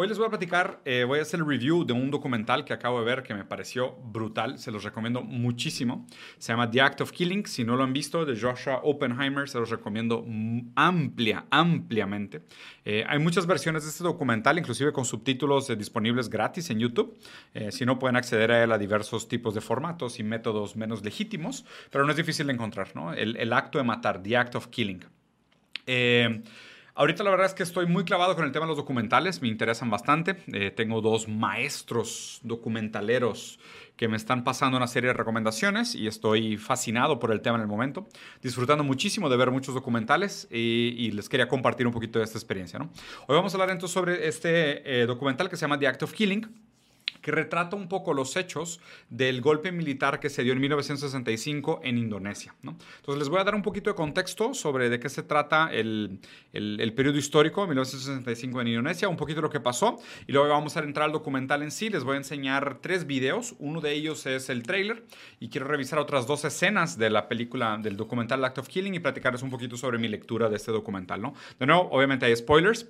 Hoy les voy a platicar, eh, voy a hacer el review de un documental que acabo de ver que me pareció brutal, se los recomiendo muchísimo. Se llama The Act of Killing, si no lo han visto, de Joshua Oppenheimer, se los recomiendo amplia, ampliamente. Eh, hay muchas versiones de este documental, inclusive con subtítulos eh, disponibles gratis en YouTube. si no, pueden acceder a él a diversos tipos de formatos y métodos menos legítimos, pero no es difícil de encontrar, ¿no? El, el acto de matar, The Act of Killing. Eh, Ahorita la verdad es que estoy muy clavado con el tema de los documentales, me interesan bastante. Eh, tengo dos maestros documentaleros que me están pasando una serie de recomendaciones y estoy fascinado por el tema en el momento, disfrutando muchísimo de ver muchos documentales y, les quería compartir un poquito de esta experiencia. ¿no? Hoy vamos a hablar entonces sobre este eh, documental que se llama The Act of Killing que retrata un poco los hechos del golpe militar que se dio en 1965 en Indonesia. Entonces les voy a dar un poquito de contexto sobre de qué se trata el, el, periodo histórico de 1965 en Indonesia, un poquito lo que pasó, y luego vamos a entrar al documental en sí. Les voy a enseñar tres videos, uno de ellos es el trailer, y quiero revisar otras dos escenas de la película, del documental Act of Killing, y platicarles un poquito sobre mi lectura de este documental. ¿no? De nuevo, obviamente hay spoilers,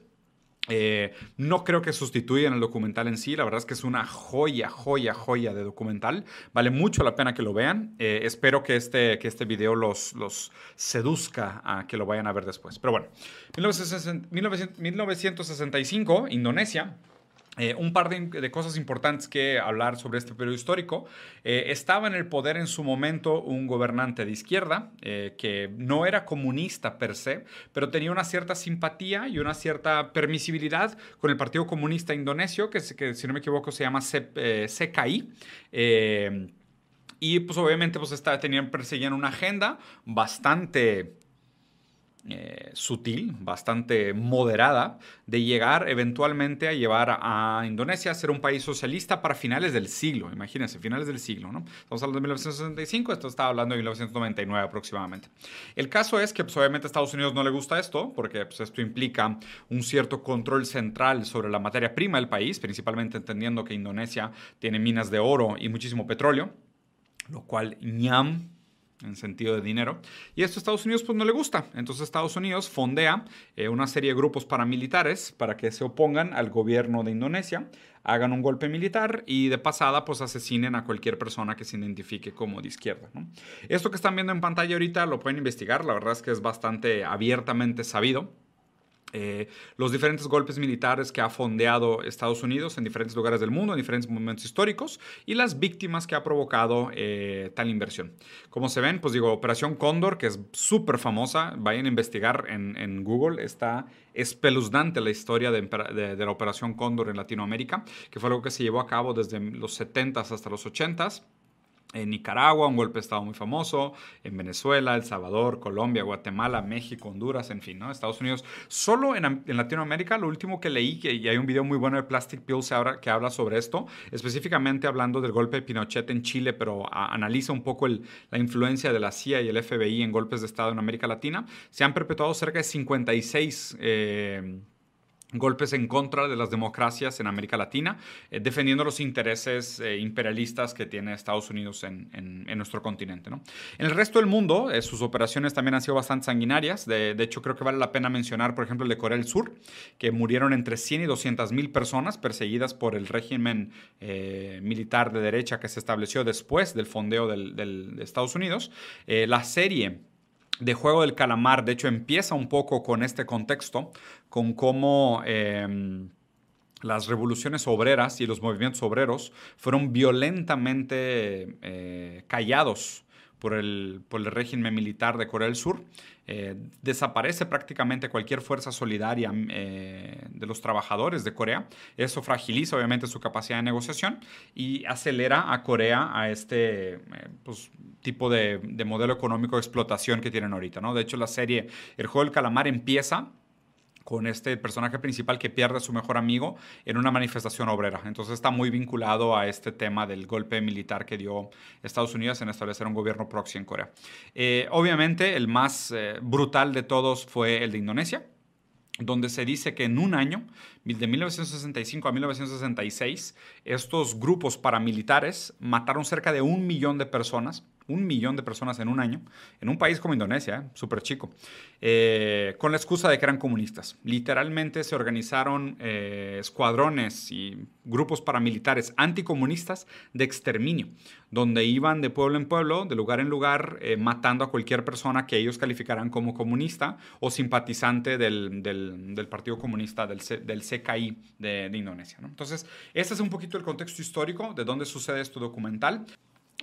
eh, no creo que sustituyan el documental en sí, la verdad es que es una joya, joya, joya de documental. Vale mucho la pena que lo vean. Eh, espero que este, que este video los, los seduzca a que lo vayan a ver después. Pero bueno, 1965, Indonesia eh, un par de, cosas importantes que hablar sobre este periodo histórico. Eh, estaba en el poder en su momento un gobernante de izquierda eh, que no era comunista per se, pero tenía una cierta simpatía y una cierta permisibilidad con el Partido Comunista Indonesio, que, si no me equivoco se llama CKI. y pues obviamente pues tenían, perseguían una agenda bastante eh, sutil, bastante moderada, de llegar eventualmente a llevar a Indonesia a ser un país socialista para finales del siglo. Imagínense, finales del siglo, ¿no? Estamos hablando de 1965, esto estaba hablando de 1999 aproximadamente. El caso es que, pues, obviamente, a Estados Unidos no le gusta esto, porque pues, esto implica un cierto control central sobre la materia prima del país, principalmente entendiendo que Indonesia tiene minas de oro y muchísimo petróleo, lo cual ñam en sentido de dinero. Y esto a Estados Unidos pues no le gusta. Entonces Estados Unidos fondea eh, una serie de grupos paramilitares para que se opongan al gobierno de Indonesia, hagan un golpe militar y de pasada pues asesinen a cualquier persona que se identifique como de izquierda. Esto que están viendo en pantalla ahorita lo pueden investigar, la verdad es que es bastante abiertamente sabido. Eh, los diferentes golpes militares que ha fondeado Estados Unidos en diferentes lugares del mundo, en diferentes momentos históricos, y las víctimas que ha provocado eh, tal inversión. Como se ven, pues digo, Operación Cóndor, que es súper famosa, vayan a investigar en, Google, está espeluznante la historia de, de, la Operación Cóndor en Latinoamérica, que fue algo que se llevó a cabo desde los 70s hasta los 80s en Nicaragua, un golpe de Estado muy famoso, en Venezuela, El Salvador, Colombia, Guatemala, México, Honduras, en fin, ¿no? Estados Unidos. Solo en, Latinoamérica, lo último que leí, que, y hay un video muy bueno de Plastic Pills que habla sobre esto, específicamente hablando del golpe de Pinochet en Chile, pero analiza un poco la influencia de la CIA y el FBI en golpes de Estado en América Latina. Se han perpetuado cerca de 56 golpes en contra de las democracias en América Latina, eh, defendiendo los intereses eh, imperialistas que tiene Estados Unidos en, nuestro continente. En el resto del mundo, eh, sus operaciones también han sido bastante sanguinarias. De, hecho, creo que vale la pena mencionar, por ejemplo, el de Corea del Sur, que murieron entre 100 y 200 mil personas perseguidas por el régimen militar de derecha que se estableció después del fondeo de Estados Unidos. la serie de Juego del Calamar, de hecho, empieza un poco con este contexto, con cómo em, las revoluciones obreras y los movimientos obreros fueron violentamente eh, callados por el, por el régimen militar de Corea del Sur. Eh, desaparece prácticamente cualquier fuerza solidaria eh, de los trabajadores de Corea. Eso fragiliza obviamente su capacidad de negociación y acelera a Corea a este eh, pues, tipo de, de, modelo económico de explotación que tienen ahorita. ¿no? De hecho, la serie El juego del calamar empieza con este personaje principal que pierde a su mejor amigo en una manifestación obrera. Entonces está muy vinculado a este tema del golpe militar que dio Estados Unidos en establecer un gobierno proxy en Corea. Eh, obviamente el más eh, brutal de todos fue el de Indonesia donde se dice que en un año, de 1965 a 1966, estos grupos paramilitares mataron cerca de un millón de personas un millón de personas en un año, en un país como Indonesia, ¿eh? súper chico, eh, con la excusa de que eran comunistas. Literalmente se organizaron eh, escuadrones y grupos paramilitares anticomunistas de exterminio, donde iban de pueblo en pueblo, de lugar en lugar, matando a cualquier persona que ellos calificaran como comunista o simpatizante del, Partido Comunista, del, del CKI de, Indonesia. Entonces, este es un poquito el contexto histórico de dónde sucede este documental.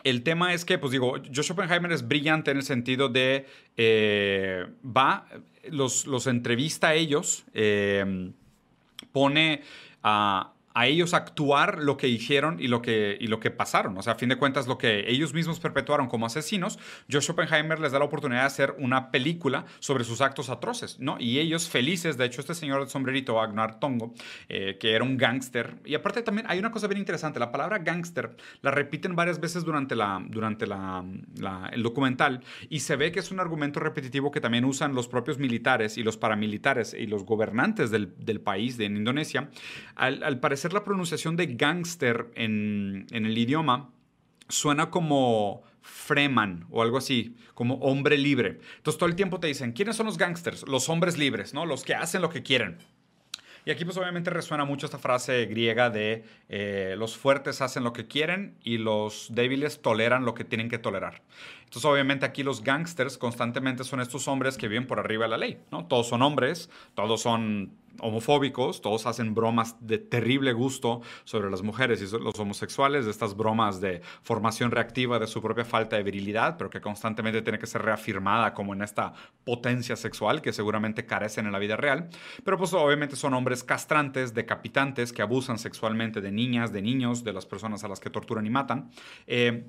El tema es que, pues digo, Josh Oppenheimer es brillante en el sentido de, eh, va, los, los, entrevista a ellos, eh, pone a a ellos actuar lo que hicieron y lo que, y lo que pasaron. O sea, a fin de cuentas, lo que ellos mismos perpetuaron como asesinos, Josh Oppenheimer les da la oportunidad de hacer una película sobre sus actos atroces, ¿no? Y ellos felices, de hecho, este señor de sombrerito, Agnar Tongo, eh, que era un gángster. Y aparte también hay una cosa bien interesante, la palabra gángster la repiten varias veces durante, la, durante la, el documental y se ve que es un argumento repetitivo que también usan los propios militares y los paramilitares y los gobernantes del, del país, de Indonesia. Al parecer, la pronunciación de gangster en, en el idioma suena como Freeman o algo así, como hombre libre. Entonces todo el tiempo te dicen, ¿quiénes son los gangsters? Los hombres libres, ¿no? Los que hacen lo que quieren. Y aquí pues obviamente resuena mucho esta frase griega de eh, los fuertes hacen lo que quieren y los débiles toleran lo que tienen que tolerar. Entonces obviamente aquí los gangsters constantemente son estos hombres que viven por arriba de la ley, ¿no? Todos son hombres, todos son homofóbicos, todos hacen bromas de terrible gusto sobre las mujeres y los homosexuales, estas bromas de formación reactiva de su propia falta de virilidad, pero que constantemente tiene que ser reafirmada como en esta potencia sexual que seguramente carecen en la vida real. Pero pues obviamente son hombres castrantes, decapitantes, que abusan sexualmente de niñas, de niños, de las personas a las que torturan y matan. Eh,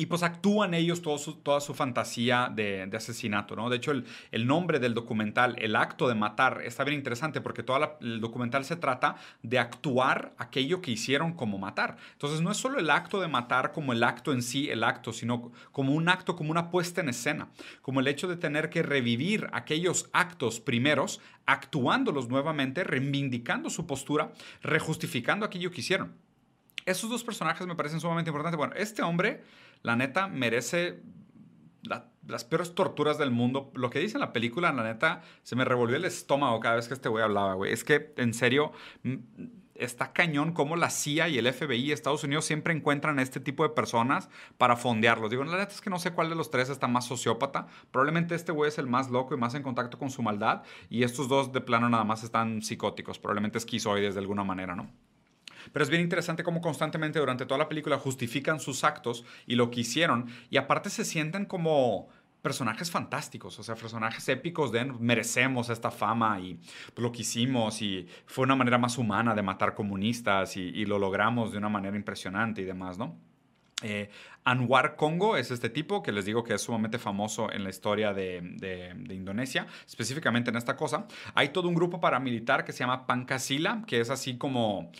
y pues actúan ellos toda su fantasía de, asesinato, ¿no? De hecho, el, nombre del documental, el acto de matar, está bien interesante porque todo el documental se trata de actuar aquello que hicieron como matar. Entonces, no es solo el acto de matar como el acto en sí, el acto, sino como un acto, como una puesta en escena, como el hecho de tener que revivir aquellos actos primeros, actuándolos nuevamente, reivindicando su postura, rejustificando aquello que hicieron. Esos dos personajes me parecen sumamente importantes. Bueno, este hombre la neta merece las peores torturas del mundo. Lo que dice en la película, la neta, se me revolvió el estómago cada vez que este güey hablaba, güey. Es que, en serio, está cañón cómo la CIA y el FBI y Estados Unidos siempre encuentran a este tipo de personas para fondearlos. Digo, la neta es que no sé cuál de los tres está más sociópata. Probablemente este güey es el más loco y más en contacto con su maldad. Y estos dos de plano nada más están psicóticos, probablemente esquizoides de alguna manera, ¿no? Pero es bien interesante cómo constantemente durante toda la película justifican sus actos y lo que hicieron. Y aparte se sienten como personajes fantásticos, o sea, personajes épicos de merecemos esta fama y lo que hicimos y fue una manera más humana de matar comunistas y, lo logramos de una manera impresionante y demás, ¿no? Eh, Anwar Congo es este tipo que les digo que es sumamente famoso en la historia de, de, Indonesia, específicamente en esta cosa. Hay todo un grupo paramilitar que se llama Pancasila, que es así como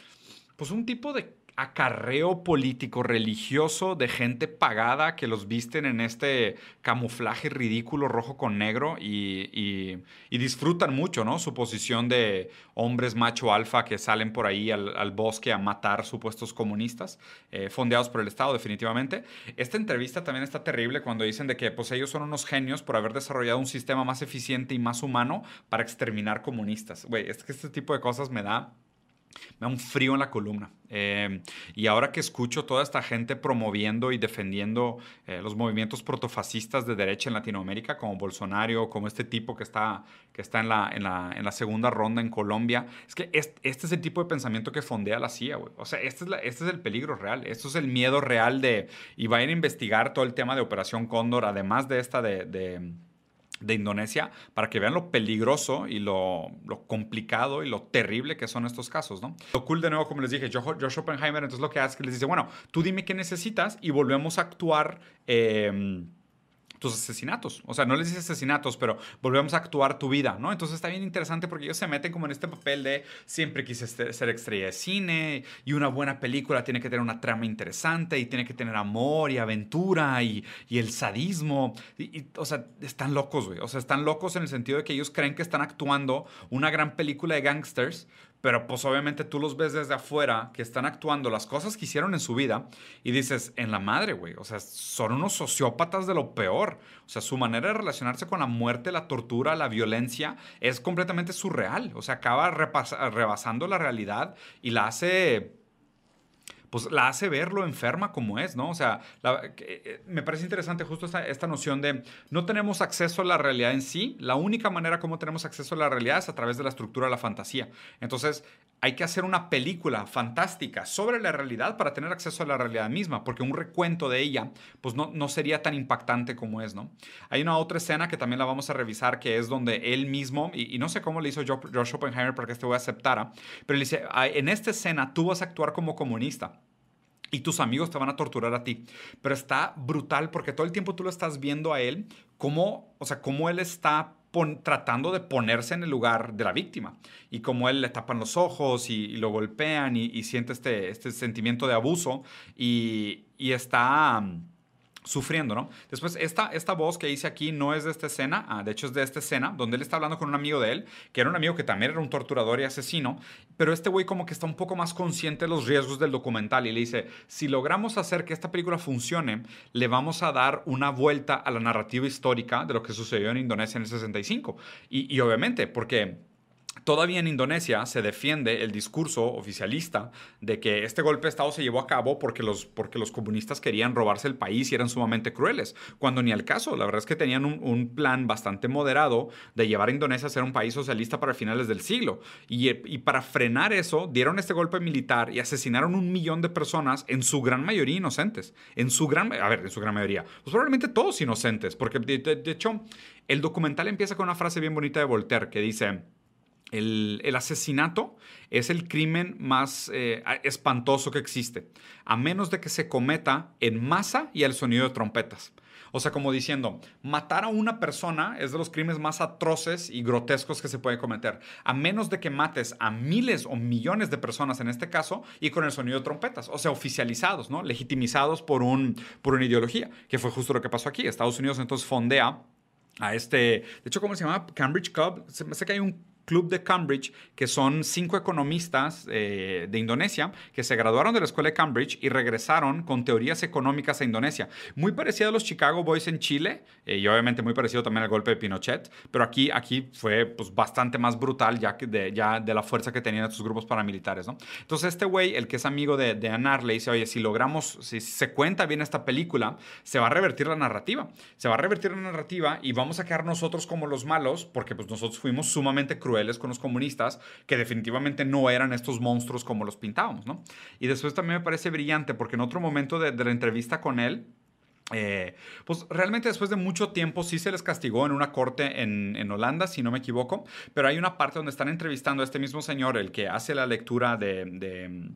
pues un tipo de acarreo político religioso de gente pagada que los visten en este camuflaje ridículo rojo con negro y, disfrutan mucho, ¿no? Su posición de hombres macho alfa que salen por ahí al, bosque a matar supuestos comunistas, eh, fondeados por el Estado definitivamente. Esta entrevista también está terrible cuando dicen de que pues ellos son unos genios por haber desarrollado un sistema más eficiente y más humano para exterminar comunistas. Güey, es que este tipo de cosas me da me da un frío en la columna. Eh, y ahora que escucho toda esta gente promoviendo y defendiendo eh, los movimientos protofascistas de derecha en Latinoamérica, como Bolsonaro, como este tipo que está, que está en, la, en, la, en la segunda ronda en Colombia, es que este, es el tipo de pensamiento que fondea la CIA, güey. O sea, este es, este es el peligro real, esto es el miedo real de... Y vayan a investigar todo el tema de Operación Cóndor, además de esta de de Indonesia para que vean lo peligroso y lo, complicado y lo terrible que son estos casos, ¿no? Lo cool de nuevo, como les dije, Josh Oppenheimer entonces lo que hace es que les dice, bueno, tú dime qué necesitas y volvemos a actuar. Eh, tus asesinatos. O sea, no les dices asesinatos, pero volvemos a actuar tu vida, ¿no? Entonces está bien interesante porque ellos se meten como en este papel de siempre quise ser estrella de cine y una buena película tiene que tener una trama interesante y tiene que tener amor y aventura y, el sadismo. O sea, están locos, güey. O sea, están locos en el sentido de que ellos creen que están actuando una gran película de gangsters, pero pues obviamente tú los ves desde afuera que están actuando las cosas que hicieron en su vida y dices, en la madre, güey, o sea, son unos sociópatas de lo peor. O sea, su manera de relacionarse con la muerte, la tortura, la violencia es completamente surreal. O sea, acaba rebasando la realidad y la hace pues la hace ver lo enferma como es, ¿no? O sea, eh, me parece interesante justo esta, noción de no tenemos acceso a la realidad en sí, la única manera como tenemos acceso a la realidad es a través de la estructura de la fantasía. Entonces, hay que hacer una película fantástica sobre la realidad para tener acceso a la realidad misma, porque un recuento de ella, pues no, no sería tan impactante como es, ¿no? Hay una otra escena que también la vamos a revisar, que es donde él mismo, y, no sé cómo le hizo George Oppenheimer para que este güey aceptara, pero le dice, en esta escena tú vas a actuar como comunista y tus amigos te van a torturar a ti. Pero está brutal porque todo el tiempo tú lo estás viendo a él como, o sea, cómo él está tratando de ponerse en el lugar de la víctima y como él le tapan los ojos y, lo golpean y, siente este, este sentimiento de abuso y, y está sufriendo, ¿no? Después, esta, esta voz que hice aquí no es de esta escena, ah, de hecho es de esta escena, donde él está hablando con un amigo de él, que era un amigo que también era un torturador y asesino, pero este güey como que está un poco más consciente de los riesgos del documental y le dice, si logramos hacer que esta película funcione, le vamos a dar una vuelta a la narrativa histórica de lo que sucedió en Indonesia en el 65. Y, y obviamente, porque Todavía en Indonesia se defiende el discurso oficialista de que este golpe de Estado se llevó a cabo porque los, porque los comunistas querían robarse el país y eran sumamente crueles, cuando ni al caso. La verdad es que tenían un, plan bastante moderado de llevar a Indonesia a ser un país socialista para finales del siglo. Y, y, para frenar eso, dieron este golpe militar y asesinaron un millón de personas, en su gran mayoría inocentes. En su gran, a ver, en su gran mayoría. Pues probablemente todos inocentes, porque de hecho el documental empieza con una frase bien bonita de Voltaire que dice el, asesinato es el crimen más eh, espantoso que existe, a menos de que se cometa en masa y al sonido de trompetas. O sea, como diciendo, matar a una persona es de los crímenes más atroces y grotescos que se puede cometer, a menos de que mates a miles o millones de personas en este caso y con el sonido de trompetas, o sea, oficializados, ¿no? Legitimizados por, un, por una ideología, que fue justo lo que pasó aquí. Estados Unidos entonces fondea a este, de hecho, ¿cómo se llama? Cambridge Club. Se me hace que hay un Club de Cambridge, que son cinco economistas eh, de Indonesia que se graduaron de la escuela de Cambridge y regresaron con teorías económicas a Indonesia. Muy parecido a los Chicago Boys en Chile eh, y obviamente muy parecido también al golpe de Pinochet, pero aquí, aquí fue pues, bastante más brutal ya, que de, ya de la fuerza que tenían estos grupos paramilitares. ¿no? Entonces este güey, el que es amigo de, de Anar, le dice, oye, si logramos, si se cuenta bien esta película, se va a revertir la narrativa. Se va a revertir la narrativa y vamos a quedar nosotros como los malos porque pues nosotros fuimos sumamente crueles con los comunistas, que definitivamente no eran estos monstruos como los pintábamos, ¿no? Y después también me parece brillante porque en otro momento de, la entrevista con él, eh, pues realmente después de mucho tiempo sí se les castigó en una corte en, Holanda, si no me equivoco, pero hay una parte donde están entrevistando a este mismo señor, el que hace la lectura de de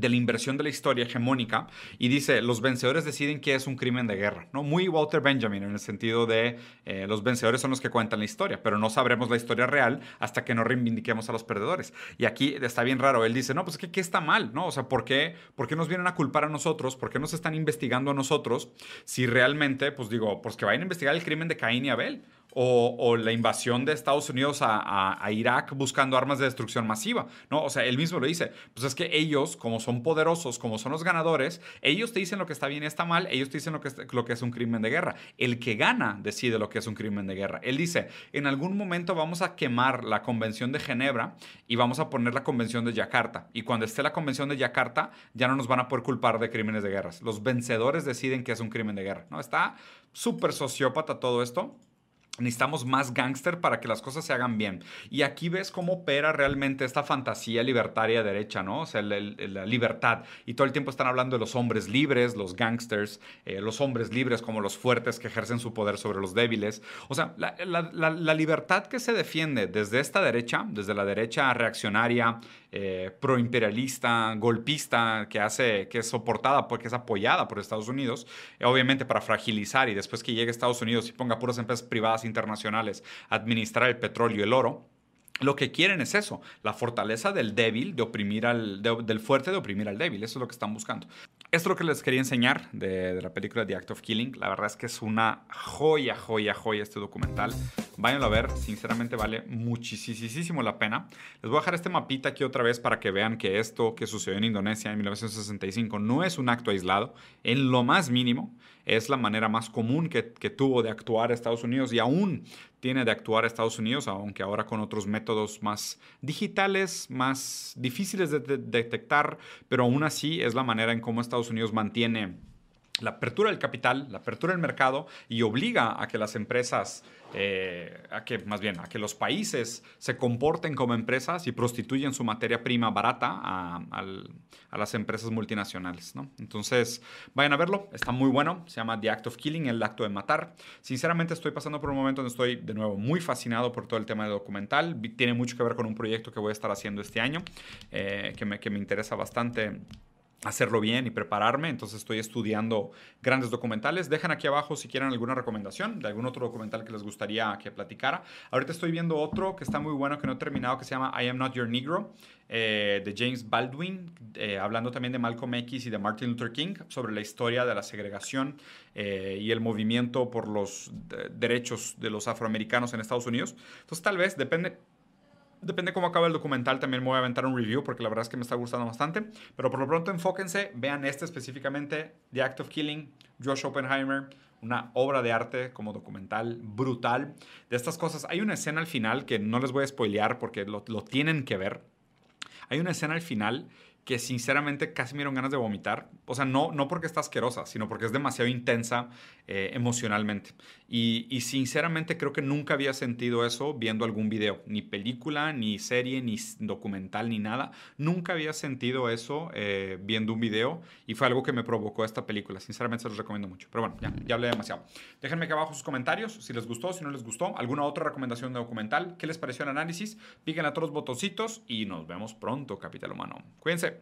la inversión de la historia hegemónica y dice, los vencedores deciden qué es un crimen de guerra, ¿no? Muy Walter Benjamin en el sentido de eh, los vencedores son los que cuentan la historia, pero no sabremos la historia real hasta que no reivindiquemos a los perdedores. Y aquí está bien raro, él dice, no, pues ¿qué, qué está mal? ¿no? O sea, ¿por qué, ¿por qué nos vienen a culpar a nosotros? ¿Por qué nos están investigando a nosotros si realmente, pues digo, pues que vayan a investigar el crimen de Caín y Abel? O, la invasión de Estados Unidos a, Irak buscando armas de destrucción masiva, ¿no? O sea, él mismo lo dice, pues es que ellos, como son poderosos, como son los ganadores, ellos te dicen lo que está bien y está mal, ellos te dicen lo que, es, un crimen de guerra. El que gana decide lo que es un crimen de guerra. Él dice, en algún momento vamos a quemar la Convención de Ginebra y vamos a poner la Convención de Yakarta. Y cuando esté la Convención de Yakarta, ya no nos van a poder culpar de crímenes de guerra. Los vencedores deciden que es un crimen de guerra, ¿no? Está súper sociópata todo esto. Necesitamos más gángster para que las cosas se hagan bien. Y aquí ves cómo opera realmente esta fantasía libertaria derecha, ¿no? O sea, la, libertad. Y todo el tiempo están hablando de los hombres libres, los gángsters, eh, los hombres libres como los fuertes que ejercen su poder sobre los débiles. O sea, la, la libertad que se defiende desde esta derecha, desde la derecha reaccionaria, eh, proimperialista, golpista, que, hace, que es soportada, porque es apoyada por Estados Unidos, eh, obviamente para fragilizar y después que llegue Estados Unidos y ponga puras empresas privadas internacionales a administrar el petróleo y el oro. Lo que quieren es eso, la fortaleza del débil, de oprimir al, del fuerte de oprimir al débil. Eso es lo que están buscando. Esto es lo que les quería enseñar de, la película The Act of Killing. La verdad es que es una joya, joya, joya este documental. váyanlo a ver, sinceramente vale muchísimo la pena. Les voy a dejar este mapita aquí otra vez para que vean que esto que sucedió en Indonesia en 1965 no es un acto aislado, en lo más mínimo es la manera más común que, tuvo de actuar Estados Unidos y aún tiene de actuar Estados Unidos, aunque ahora con otros métodos más digitales, más difíciles de detectar, pero aún así es la manera en cómo Estados Unidos mantiene la apertura del capital, la apertura del mercado y obliga a que las empresas, eh, a que más bien, a que los países se comporten como empresas y prostituyen su materia prima barata a, las empresas multinacionales. ¿no? Entonces, vayan a verlo, está muy bueno, se llama The Act of Killing, el acto de matar. Sinceramente estoy pasando por un momento donde estoy de nuevo muy fascinado por todo el tema de documental, tiene mucho que ver con un proyecto que voy a estar haciendo este año, eh, que, me, que me interesa bastante hacerlo bien y prepararme. Entonces estoy estudiando grandes documentales. Dejan aquí abajo si quieren alguna recomendación de algún otro documental que les gustaría que platicara. Ahorita estoy viendo otro que está muy bueno, que no he terminado, que se llama I Am Not Your Negro, eh, de James Baldwin, eh, hablando también de Malcolm X y de Martin Luther King, sobre la historia de la segregación eh, y el movimiento por los derechos de los afroamericanos en Estados Unidos. Entonces tal vez, depende Depende cómo acaba el documental, también me voy a aventar un review porque la verdad es que me está gustando bastante. Pero por lo pronto enfóquense, vean este específicamente, The Act of Killing, Josh Oppenheimer, una obra de arte como documental brutal. De estas cosas, hay una escena al final que no les voy a spoilear porque lo, lo tienen que ver. Hay una escena al final que sinceramente casi me dieron ganas de vomitar. O sea, no, no porque está asquerosa, sino porque es demasiado intensa eh, emocionalmente. Y, sinceramente creo que nunca había sentido eso viendo algún video, ni película, ni serie, ni documental, ni nada. Nunca había sentido eso eh, viendo un video y fue algo que me provocó esta película. Sinceramente se los recomiendo mucho. Pero bueno, ya, ya hablé demasiado. Déjenme aquí abajo sus comentarios si les gustó, si no les gustó, alguna otra recomendación de documental, qué les pareció el análisis. Piquen a todos los botoncitos y nos vemos pronto, Capital Humano. Cuídense.